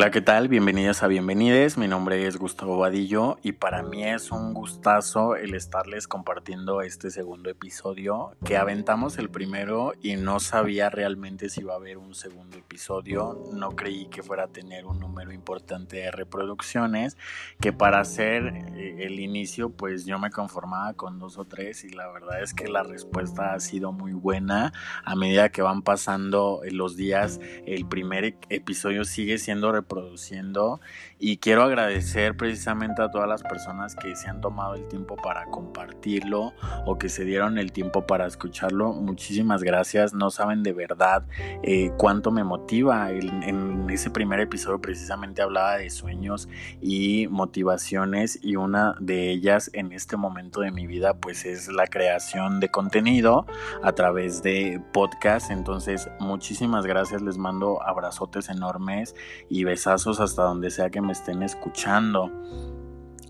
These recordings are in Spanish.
Hola, ¿qué tal? Bienvenidas a Bienvenides. Mi nombre es Gustavo Vadillo y para mí es un gustazo el estarles compartiendo este segundo episodio que aventamos el primero y no sabía realmente si iba a haber un segundo episodio. No creí que fuera a tener un número importante de reproducciones, que para hacer eh, el inicio pues yo me conformaba con dos o tres y la verdad es que la respuesta ha sido muy buena. A medida que van pasando los días, el primer episodio sigue siendo reproduciendo y quiero agradecer precisamente a todas las personas que se han tomado el tiempo para compartirlo o que se dieron el tiempo para escucharlo. Muchísimas gracias, no saben de verdad eh, cuánto me motiva. En, en ese primer episodio precisamente hablaba de sueños y motivaciones y una de ellas en este momento de mi vida pues es la creación de contenido a través de podcast. Entonces muchísimas gracias, les mando abrazotes enormes y hasta donde sea que me estén escuchando.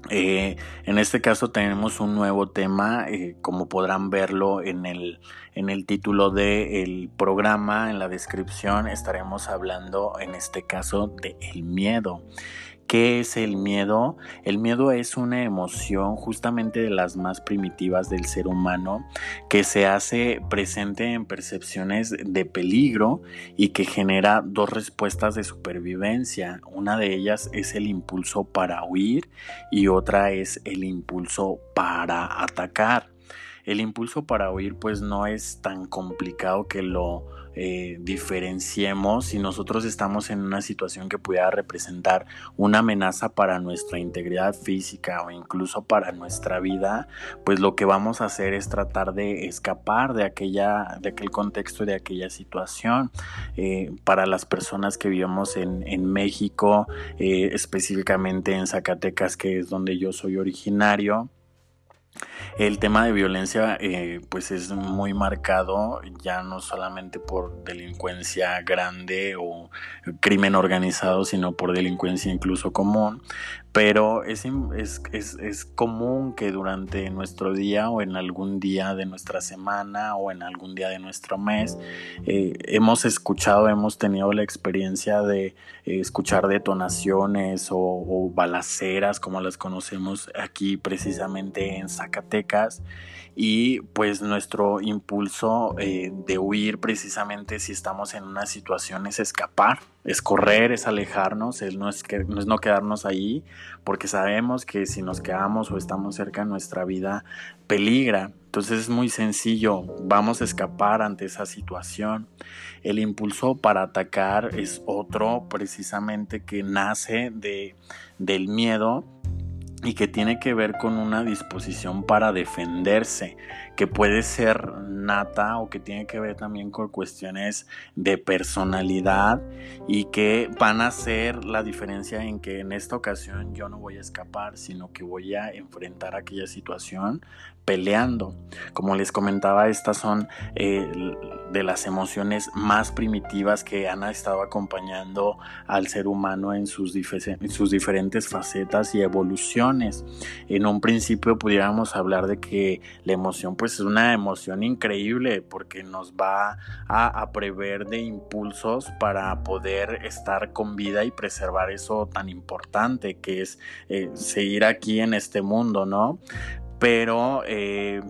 Eh, en este caso tenemos un nuevo tema, eh, como podrán verlo en el, en el título del programa, en la descripción, estaremos hablando en este caso de el miedo. ¿Qué es el miedo? El miedo es una emoción justamente de las más primitivas del ser humano que se hace presente en percepciones de peligro y que genera dos respuestas de supervivencia. Una de ellas es el impulso para huir y otra es el impulso para atacar. El impulso para huir pues no es tan complicado que lo eh, diferenciemos si nosotros estamos en una situación que pudiera representar una amenaza para nuestra integridad física o incluso para nuestra vida, pues lo que vamos a hacer es tratar de escapar de aquella, de aquel contexto, de aquella situación. Eh, para las personas que vivimos en, México, eh, específicamente en Zacatecas, que es donde yo soy originario, el tema de violencia eh, pues es muy marcado ya no solamente por delincuencia grande o crimen organizado, sino por delincuencia incluso común pero es, es, es, es, común que durante nuestro día o en algún día de nuestra semana o en algún día de nuestro mes eh, hemos escuchado, hemos tenido la experiencia de eh, escuchar detonaciones o, balaceras como las conocemos aquí precisamente en Zacatecas. Y pues nuestro impulso eh, de huir precisamente si estamos en una situación es escapar es correr, es alejarnos, es no es, que, no es no quedarnos ahí, porque sabemos que si nos quedamos o estamos cerca, nuestra vida peligra. Entonces es muy sencillo, vamos a escapar ante esa situación. El impulso para atacar es otro precisamente que nace de, del miedo y que tiene que ver con una disposición para defenderse, que puede ser nata o que tiene que ver también con cuestiones de personalidad y que van a hacer la diferencia en que en esta ocasión yo no voy a escapar, sino que voy a enfrentar aquella situación peleando. Como les comentaba, estas son eh, de las emociones más primitivas que han estado acompañando al ser humano en sus, en sus diferentes facetas y evoluciones. En un principio pudiéramos hablar de que la emoción pues es una emoción increíble porque nos va a, prever de impulsos para poder estar con vida y preservar eso tan importante que es eh, seguir aquí en este mundo, ¿no? Pero eh,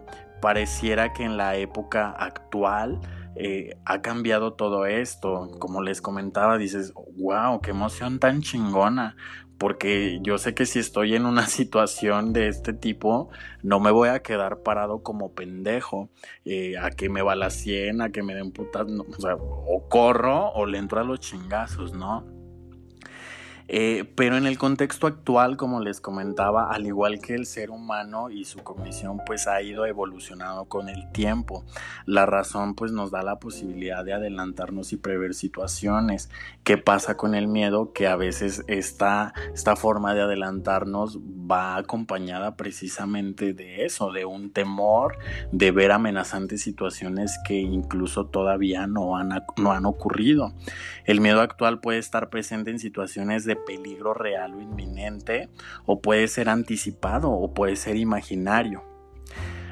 pareciera que en la época actual eh, ha cambiado todo esto. Como les comentaba, dices, wow, qué emoción tan chingona. Porque yo sé que si estoy en una situación de este tipo, no me voy a quedar parado como pendejo, eh, a que me balacien, a que me den putas, o sea, o corro o le entro a los chingazos, ¿no? Eh, pero en el contexto actual, como les comentaba, al igual que el ser humano y su cognición, pues ha ido evolucionando con el tiempo. La razón, pues nos da la posibilidad de adelantarnos y prever situaciones. ¿Qué pasa con el miedo? Que a veces esta, esta forma de adelantarnos va acompañada precisamente de eso, de un temor, de ver amenazantes situaciones que incluso todavía no han, no han ocurrido. El miedo actual puede estar presente en situaciones de peligro real o inminente, o puede ser anticipado o puede ser imaginario.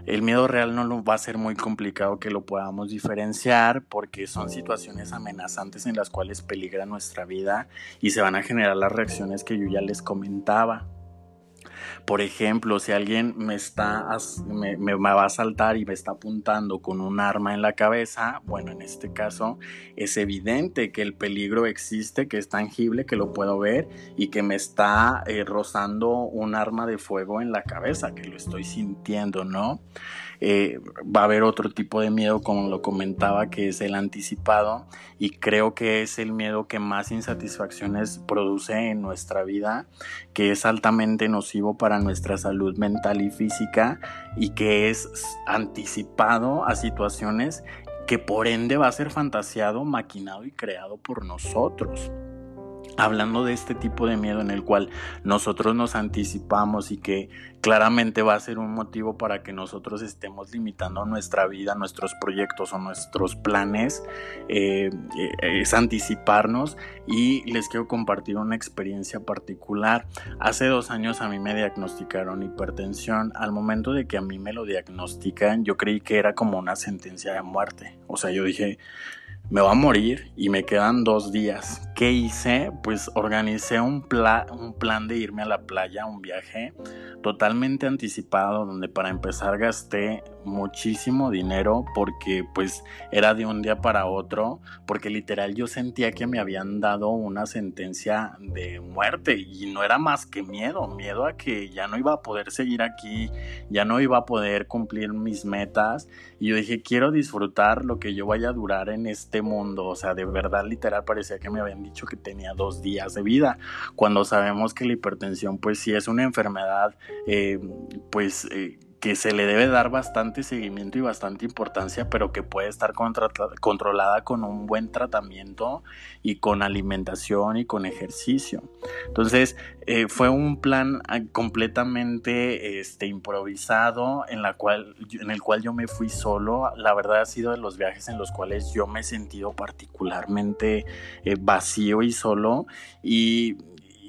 el miedo real no va a ser muy complicado que lo podamos diferenciar porque son situaciones amenazantes en las cuales peligra nuestra vida y se van a generar las reacciones que yo ya les comentaba. Por ejemplo, si alguien me está me, va a saltar y me está apuntando con un arma en la cabeza, bueno, en este caso es evidente que el peligro existe, que es tangible, que lo puedo ver y que me está eh, rozando un arma de fuego en la cabeza, que lo estoy sintiendo, ¿no? Eh, va a haber otro tipo de miedo, como lo comentaba, que es el anticipado y creo que es el miedo que más insatisfacciones produce en nuestra vida, que es altamente nocivo para nuestra salud mental y física y que es anticipado a situaciones que por ende va a ser fantaseado, maquinado y creado por nosotros hablando de este tipo de miedo en el cual nosotros nos anticipamos y que claramente va a ser un motivo para que nosotros estemos limitando nuestra vida, nuestros proyectos o nuestros planes, eh, eh, es anticiparnos y les quiero compartir una experiencia particular. Hace dos años a mí me diagnosticaron hipertensión. Al momento de que a mí me lo diagnostican, yo creí que era como una sentencia de muerte. O sea, yo dije, me va a morir y me quedan dos días. ¿Qué hice? Pues organicé un, un plan de irme a la playa, un viaje totalmente anticipado, donde para empezar gasté muchísimo dinero porque pues era de un día para otro, porque literal yo sentía que me habían dado una sentencia de muerte y no era más que miedo, miedo a que ya no iba a poder seguir aquí, ya no iba a poder cumplir mis metas. Y yo dije, quiero disfrutar lo que yo vaya a durar en este mundo, o sea, de verdad literal parecía que me habían dicho que tenía dos días de vida, cuando sabemos que la hipertensión pues sí es una enfermedad eh, pues... Eh, que se le debe dar bastante seguimiento y bastante importancia, pero que puede estar controlada con un buen tratamiento y con alimentación y con ejercicio. Entonces, eh, fue un plan ah, completamente este, improvisado en, la cual, en el cual yo me fui solo. La verdad ha sido de los viajes en los cuales yo me he sentido particularmente eh, vacío y solo y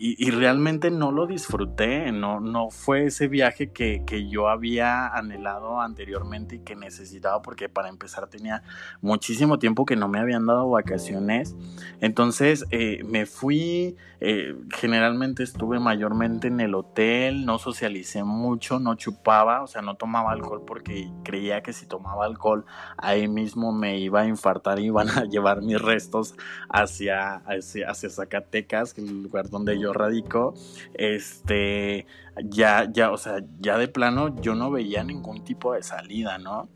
y, realmente no lo disfruté, no, no fue ese viaje que, yo había anhelado anteriormente y que necesitaba porque para empezar tenía muchísimo tiempo que no me habían dado vacaciones. Entonces eh, me fui, eh, generalmente estuve mayormente en el hotel, no socialicé mucho, no chupaba, o sea, no tomaba alcohol porque creía que si tomaba alcohol ahí mismo me iba a infartar y iban a llevar mis restos hacia, hacia, hacia Zacatecas, el lugar donde yo radico, este, ya, ya, o sea, ya de plano yo no veía ningún tipo de salida, ¿no?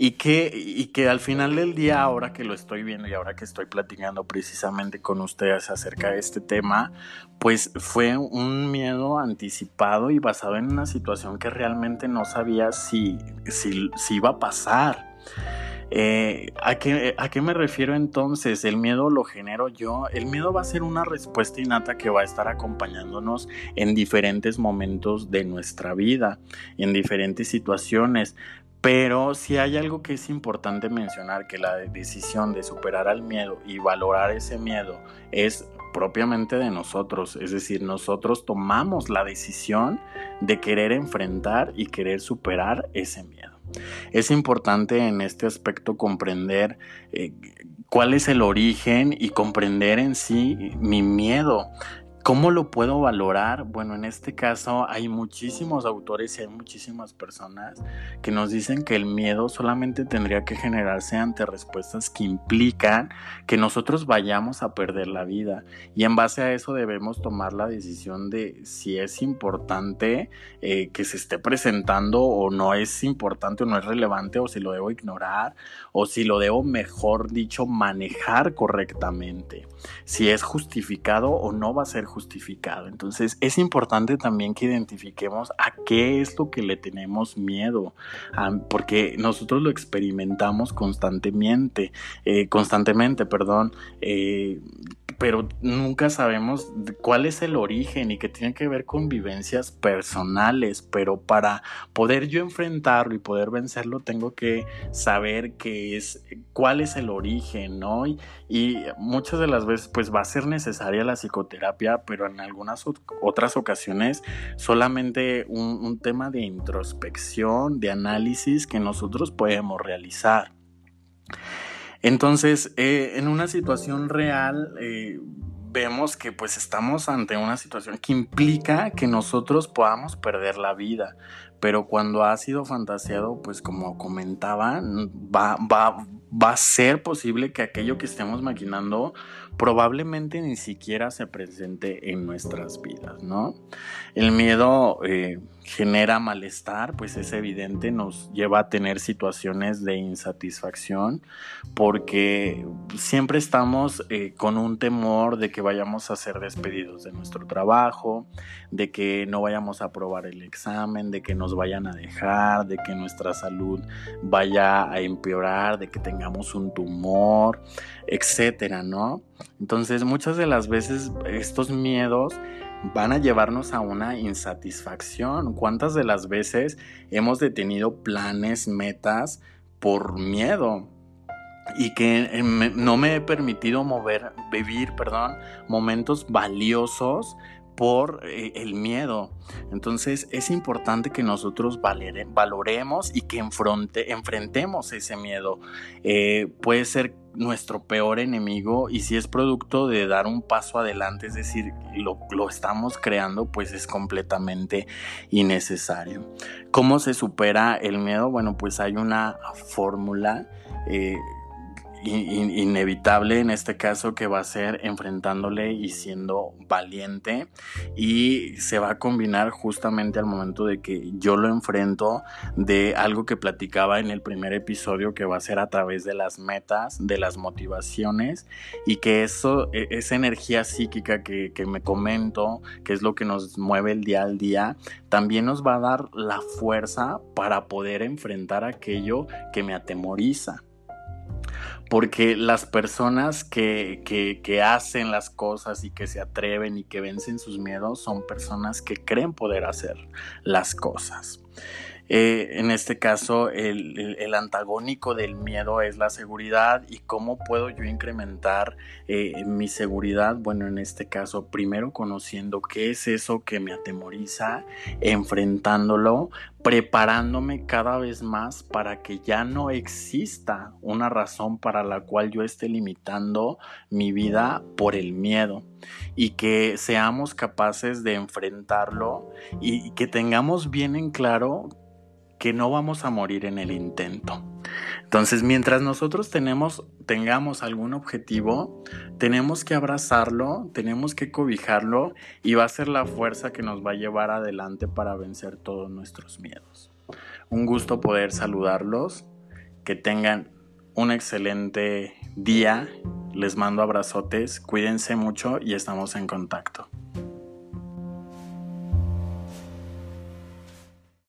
Y que, y que al final del día, ahora que lo estoy viendo y ahora que estoy platicando precisamente con ustedes acerca de este tema, pues fue un miedo anticipado y basado en una situación que realmente no sabía si, si, si iba a pasar. Eh, ¿a, qué, ¿A qué me refiero entonces? El miedo lo genero yo. El miedo va a ser una respuesta innata que va a estar acompañándonos en diferentes momentos de nuestra vida, en diferentes situaciones. Pero si hay algo que es importante mencionar, que la decisión de superar al miedo y valorar ese miedo es propiamente de nosotros, es decir, nosotros tomamos la decisión de querer enfrentar y querer superar ese miedo. Es importante en este aspecto comprender eh, cuál es el origen y comprender en sí mi miedo. ¿Cómo lo puedo valorar? Bueno, en este caso hay muchísimos autores y hay muchísimas personas que nos dicen que el miedo solamente tendría que generarse ante respuestas que implican que nosotros vayamos a perder la vida. Y en base a eso debemos tomar la decisión de si es importante eh, que se esté presentando o no es importante o no es relevante o si lo debo ignorar o si lo debo, mejor dicho, manejar correctamente. Si es justificado o no va a ser justificado. Entonces es importante también que identifiquemos a qué es lo que le tenemos miedo, porque nosotros lo experimentamos constantemente, eh, constantemente, perdón. Eh, pero nunca sabemos cuál es el origen y que tiene que ver con vivencias personales, pero para poder yo enfrentarlo y poder vencerlo tengo que saber qué es, cuál es el origen, ¿no? Y, muchas de las veces pues va a ser necesaria la psicoterapia, pero en algunas otras ocasiones solamente un tema de introspección, de análisis que nosotros podemos realizar. Entonces, eh, en una situación real, eh, vemos que pues estamos ante una situación que implica que nosotros podamos perder la vida, pero cuando ha sido fantaseado, pues como comentaba, va, va, va a ser posible que aquello que estemos maquinando probablemente ni siquiera se presente en nuestras vidas, ¿no? El miedo eh, genera malestar, pues es evidente, nos lleva a tener situaciones de insatisfacción porque siempre estamos eh, con un temor de que vayamos a ser despedidos de nuestro trabajo, de que no vayamos a aprobar el examen, de que nos vayan a dejar, de que nuestra salud vaya a empeorar, de que tengamos un tumor, etcétera, ¿no? Entonces muchas de las veces estos miedos van a llevarnos a una insatisfacción. ¿Cuántas de las veces hemos detenido planes, metas por miedo? Y que eh, no me he permitido mover, vivir, perdón, momentos valiosos por eh, el miedo. Entonces es importante que nosotros valoremos y que enfrentemos ese miedo. Eh, puede ser nuestro peor enemigo y si es producto de dar un paso adelante, es decir, lo, lo estamos creando, pues es completamente innecesario. ¿Cómo se supera el miedo? Bueno, pues hay una fórmula. Eh, inevitable en este caso que va a ser enfrentándole y siendo valiente. Y se va a combinar justamente al momento de que yo lo enfrento de algo que platicaba en el primer episodio que va a ser a través de las metas, de las motivaciones y que eso, e, esa energía psíquica que, que me comento, que es lo que nos mueve el día al día, también nos va a dar la fuerza para poder enfrentar aquello que me atemoriza porque las personas que, que, hacen las cosas y que se atreven y que vencen sus miedos son personas que creen poder hacer las cosas. Eh, en este caso, el, antagónico del miedo es la seguridad y cómo puedo yo incrementar eh, mi seguridad. Bueno, en este caso, primero conociendo qué es eso que me atemoriza, enfrentándolo, preparándome cada vez más para que ya no exista una razón para la cual yo esté limitando mi vida por el miedo y que seamos capaces de enfrentarlo y que tengamos bien en claro que no vamos a morir en el intento. Entonces, mientras nosotros tenemos, tengamos algún objetivo, tenemos que abrazarlo, tenemos que cobijarlo y va a ser la fuerza que nos va a llevar adelante para vencer todos nuestros miedos. Un gusto poder saludarlos, que tengan un excelente día, les mando abrazotes, cuídense mucho y estamos en contacto.